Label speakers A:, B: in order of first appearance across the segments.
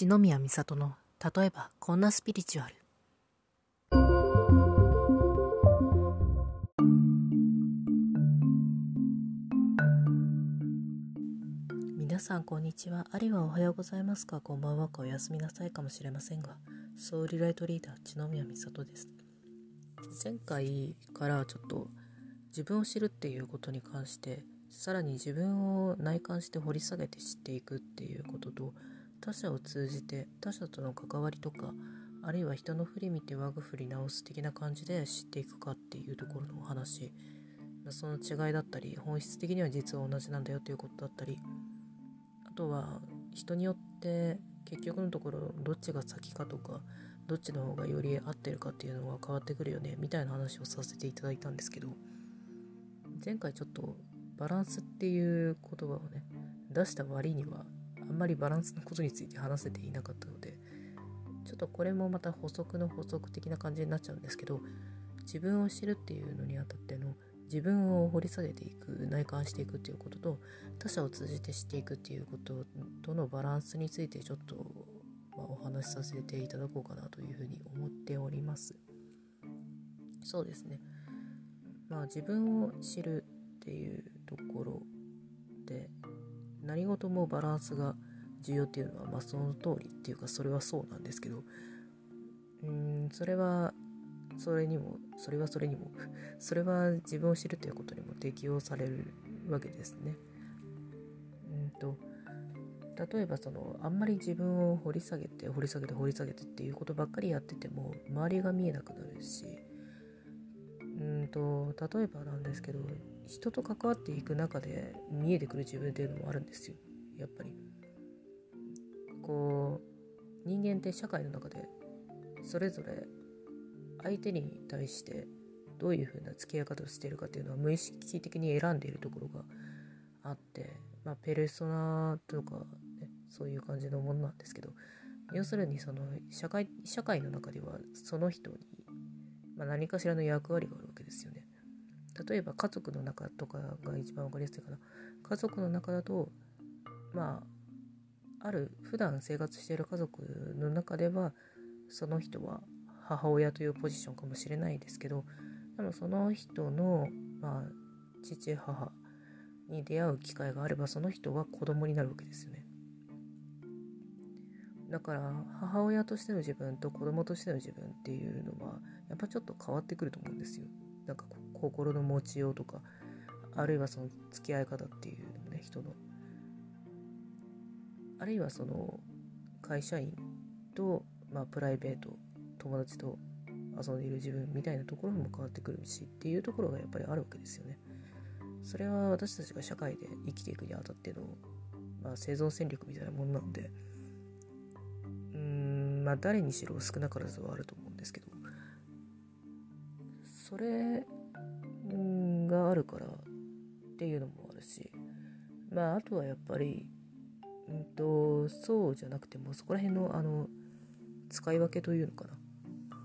A: 篠宮美里の例えばこんなスピリチュアル。皆さんこんにちは。あるいはおはようございますか。こんばんは。かおやすみなさいかもしれませんがソウルライトリーダー篠宮美里です。前回からちょっと自分を知るっていうことに関してさらに自分を内観して掘り下げて知っていくっていうことと他者を通じて他者との関わりとかあるいは人の振り見て我が振り直す的な感じで知っていくかっていうところのお話。その違いだったり本質的には実は同じなんだよということだったりあとは人によって結局のところどっちが先かとかどっちの方がより合ってるかっていうのが変わってくるよねみたいな話をさせていただいたんですけど前回ちょっとバランスっていう言葉をね出した割にはあんまりバランスのことについて話せていなかったのでちょっとこれもまた補足の補足的な感じになっちゃうんですけど自分を知るっていうのにあたっての自分を掘り下げていく内観していくっていうことと他者を通じて知っていくっていうこととのバランスについてちょっと、まあ、お話しさせていただこうかなというふうに思っております。そうですね。まあ自分を知るっていうところで何事もバランスが重要っていうのは、まあ、その通りっていうかそれはそうなんですけどうんそれはそれにもそれはそれにもそれは自分を知るということにも適用されるわけですね。うんと例えばそのあんまり自分を掘り下げて掘り下げて掘り下げてっていうことばっかりやってても周りが見えなくなるしうんと例えばなんですけど人と関わっていく中で見えてくる自分っていうのもあるんですよ。やっぱり。こう人間って社会の中でそれぞれ相手に対してどういうふうな付き合い方をしているかっていうのは無意識的に選んでいるところがあって、まあ、ペルソナとか、ね、そういう感じのものなんですけど要するにその社会社会の中ではその人に、まあ、何かしらの役割があるわけですよね。例えば家族の中とかが一番分かりやすいかな家族の中だとまあある普段生活している家族の中ではその人は母親というポジションかもしれないですけどでもその人の、まあ、父母に出会う機会があればその人は子供になるわけですよねだから母親としての自分と子供としての自分っていうのはやっぱちょっと変わってくると思うんですよなんか心の持ちようとかあるいはその付き合い方っていうのもね人のあるいはその会社員と、まあ、プライベート友達と遊んでいる自分みたいなところも変わってくるしっていうところがやっぱりあるわけですよね。それは私たちが社会で生きていくにあたっての、まあ、生存戦略みたいなものなのでまあ誰にしろ少なからずはあると思うんですけど。それがあるからっていうのもあるし。まああとはやっぱりうんとそうじゃなくてもそこら辺のあの使い分けというのかな。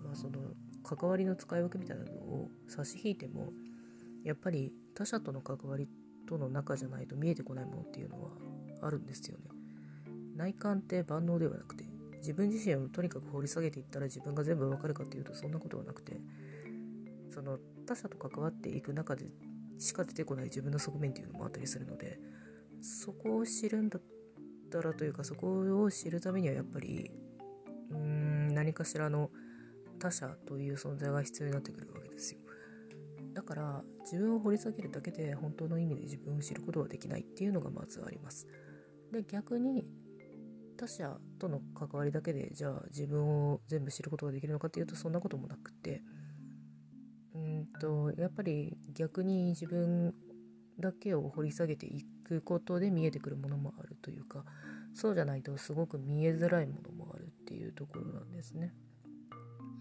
A: まあその関わりの使い分けみたいなのを差し引いてもやっぱり他者との関わりとの中じゃないと見えてこないものっていうのはあるんですよね。内観って万能ではなくて自分自身をとにかく掘り下げていったら自分が全部わかるかっていうとそんなことはなくてその他者と関わっていく中でしか出てこない自分の側面っていうのもあったりするのでそこを知るんだったらというかそこを知るためにはやっぱりうーん何かしらの他者という存在が必要になってくるわけですよ。だから自分を掘り下げるだけで本当の意味で自分を知ることはできないっていうのがまずあります。で逆に他者との関わりだけでじゃあ自分を全部知ることができるのかっていうとそんなこともなくて。うんとやっぱり逆に自分だけを掘り下げていくことで見えてくるものもあるというかそうじゃないとすごく見えづらいものもあるっていうところなんですね。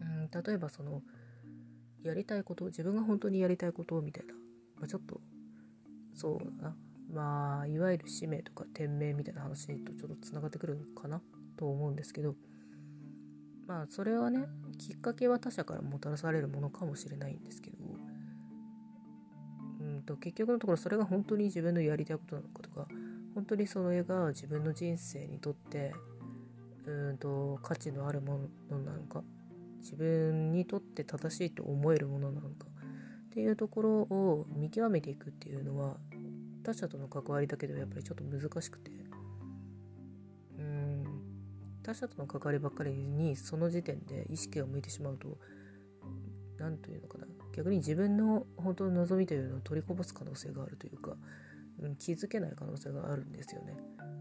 A: うん例えばそのやりたいこと自分が本当にやりたいことみたいな、まあ、ちょっとそうだな。まあいわゆる使命とか天命みたいな話とちょっとつながってくるかなと思うんですけどまあそれはねきっかけは他者からもたらされるものかもしれないんですけどうんと結局のところそれが本当に自分のやりたいことなのかとか本当にそれが自分の人生にとってうんと価値のあるものなのか自分にとって正しいと思えるものなのかっていうところを見極めていくっていうのは他者との関わりだけではやっぱりちょっと難しくて。うん。他者との関わりばっかりにその時点で意識が向いてしまうと何というのかな。逆に自分の本当の望みというのを取りこぼす可能性があるというか、うん、気づけない可能性があるんですよね。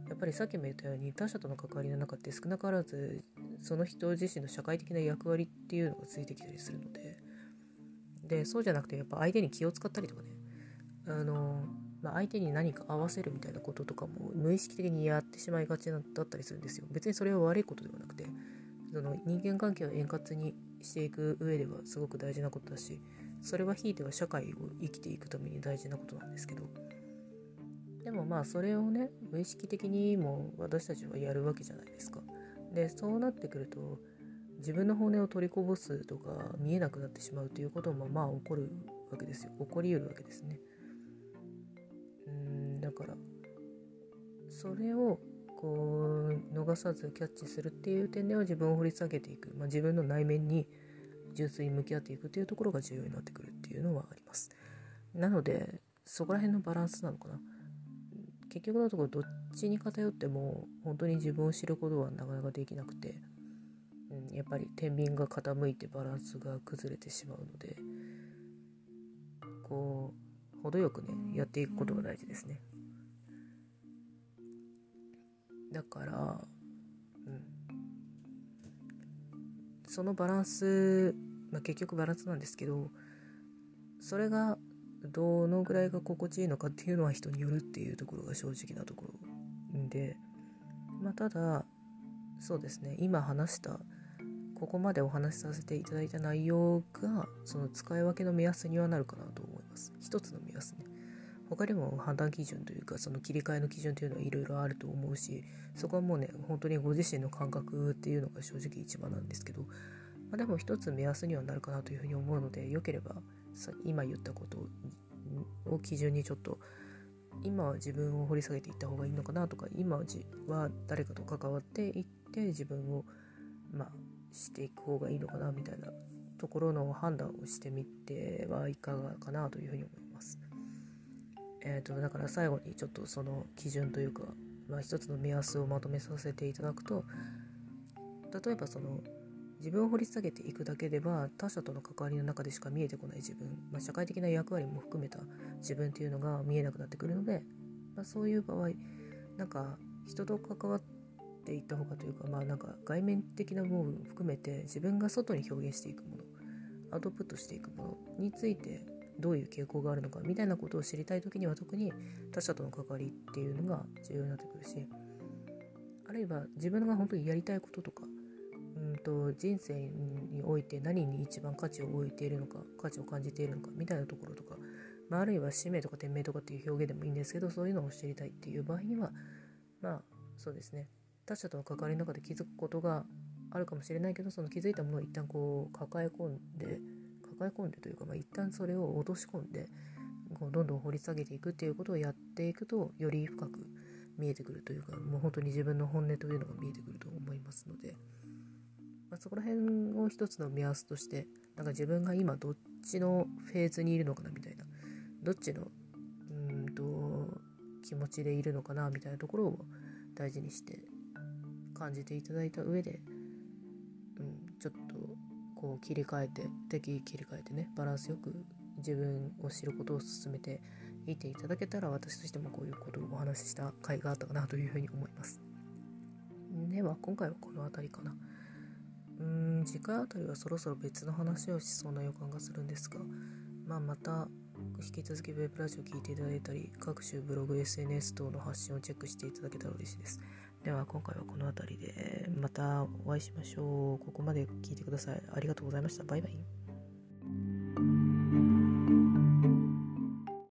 A: やっぱりさっきも言ったように他者との関わりの中って少なからずその人自身の社会的な役割っていうのがついてきたりするので。でそうじゃなくてやっぱ相手に気を使ったりとかね。あの、まあ、相手に何か合わせるみたいなこととかも無意識的にやってしまいがちだったりするんですよ。別にそれは悪いことではなくてその人間関係を円滑にしていく上ではすごく大事なことだしそれはひいては社会を生きていくために大事なことなんですけど。でもまあそれをね無意識的にも私たちはやるわけじゃないですか。でそうなってくると自分の骨を取りこぼすとか見えなくなってしまうということもまあ起こるわけですよ。起こりうるわけですね。うんだから。それをこう逃さずキャッチするっていう点では自分を掘り下げていく、まあ、自分の内面に純粋に向き合っていくっていうところが重要になってくるっていうのはあります。なのでそこら辺のバランスなのかな。結局のところどっちに偏っても本当に自分を知ることはなかなかできなくて、うん、やっぱり天秤が傾いてバランスが崩れてしまうのでこう程よくねやっていくことが大事ですね。だから、うん、そのバランス、まあ、結局バランスなんですけどそれがどのぐらいが心地いいのかっていうのは人によるっていうところが正直なところで、まあ、ただそうですね今話したここまでお話しさせていただいた内容がその使い分けの目安にはなるかなと思います。一つの目安ね他にも判断基準というかその切り替えの基準というのはいろいろあると思うしそこはもうね本当にご自身の感覚っていうのが正直一番なんですけど、まあ、でも一つ目安にはなるかなというふうに思うのでよければ今言ったことを基準にちょっと今は自分を掘り下げていった方がいいのかなとか今は誰かと関わっていって自分をまあしていく方がいいのかなみたいなところの判断をしてみてはいかがかなというふうに思います。え、ー、とだから最後にちょっとその基準というか、まあ、一つの目安をまとめさせていただくと例えばその自分を掘り下げていくだけでは他者との関わりの中でしか見えてこない自分、まあ、社会的な役割も含めた自分っていうのが見えなくなってくるので、まあ、そういう場合なんか人と関わっていった方がというかまあなんか外面的な部分を含めて自分が外に表現していくものアウトプットしていくものについてどういう傾向があるのかみたいなことを知りたい時には特に他者との関わりっていうのが重要になってくるしあるいは自分が本当にやりたいこととかうんと人生において何に一番価値を置いているのか価値を感じているのかみたいなところとか、まあ、あるいは使命とか店名とかっていう表現でもいいんですけどそういうのを知りたいっていう場合にはまあそうですね。他者との関わりの中で気づくことがあるかもしれないけどその気づいたものを一旦こう抱え込んで抱え込んでというか、まあ、一旦それを落とし込んでこうどんどん掘り下げていくっていうことをやっていくとより深く見えてくるというかもう本当に自分の本音というのが見えてくると思いますので。まあ、そこら辺を一つの目安としてなんか自分が今どっちのフェーズにいるのかなみたいなどっちのうんと気持ちでいるのかなみたいなところを大事にして感じていただいた上で、うん、ちょっとこう切り替えて適宜切り替えてねバランスよく自分を知ることを進めていていただけたら私としてもこういうことをお話しした回があったかなというふうに思います。では今回はこの辺りかな。うーん次回あたりはそろそろ別の話をしそうな予感がするんですが、まあ、また引き続きウェブラジオ聞いていただいたり各種ブログ SNS 等の発信をチェックしていただけたら嬉しいですでは今回はこの辺りでまたお会いしましょう。ここまで聞いてください。ありがとうございました。バイバイ。